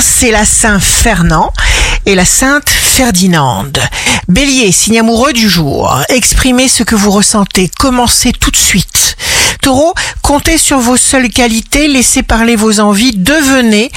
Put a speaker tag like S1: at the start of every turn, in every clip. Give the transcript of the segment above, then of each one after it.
S1: c'est la Saint Fernand et la Sainte Ferdinande. Bélier, signe amoureux du jour. Exprimez ce que vous ressentez. Commencez tout de suite. Taureau, comptez sur vos seules qualités, laissez parler vos envies, devenez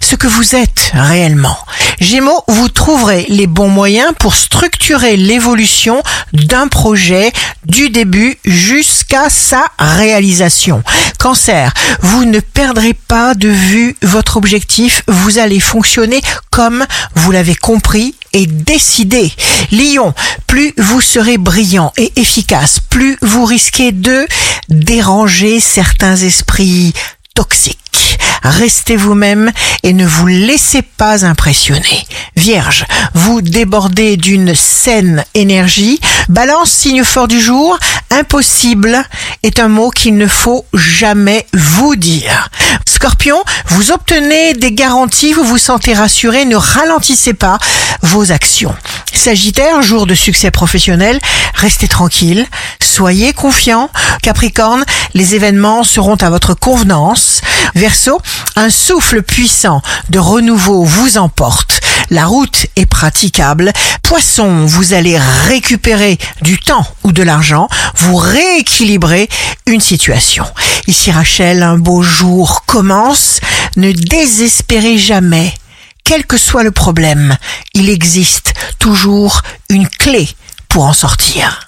S1: ce que vous êtes réellement. Gémeaux, vous trouverez les bons moyens pour structurer l'évolution d'un projet du début jusqu'à sa réalisation. Cancer, vous ne perdrez pas de vue votre objectif, vous allez fonctionner comme vous l'avez compris et décidé. Lion, plus vous serez brillant et efficace, plus vous risquez de déranger certains esprits toxiques. Restez vous-même et ne vous laissez pas impressionner. Vierge, vous débordez d'une saine énergie. Balance, signe fort du jour, impossible est un mot qu'il ne faut jamais vous dire. Scorpion, vous obtenez des garanties, vous vous sentez rassuré, ne ralentissez pas vos actions. Sagittaire, jour de succès professionnel, restez tranquille, soyez confiant. Capricorne, les événements seront à votre convenance. Verseau, un souffle puissant de renouveau vous emporte. La route est praticable. Poisson, vous allez récupérer du temps ou de l'argent. Vous rééquilibrez une situation. Ici Rachel, un beau jour commence. Ne désespérez jamais. Quel que soit le problème, il existe toujours une clé pour en sortir.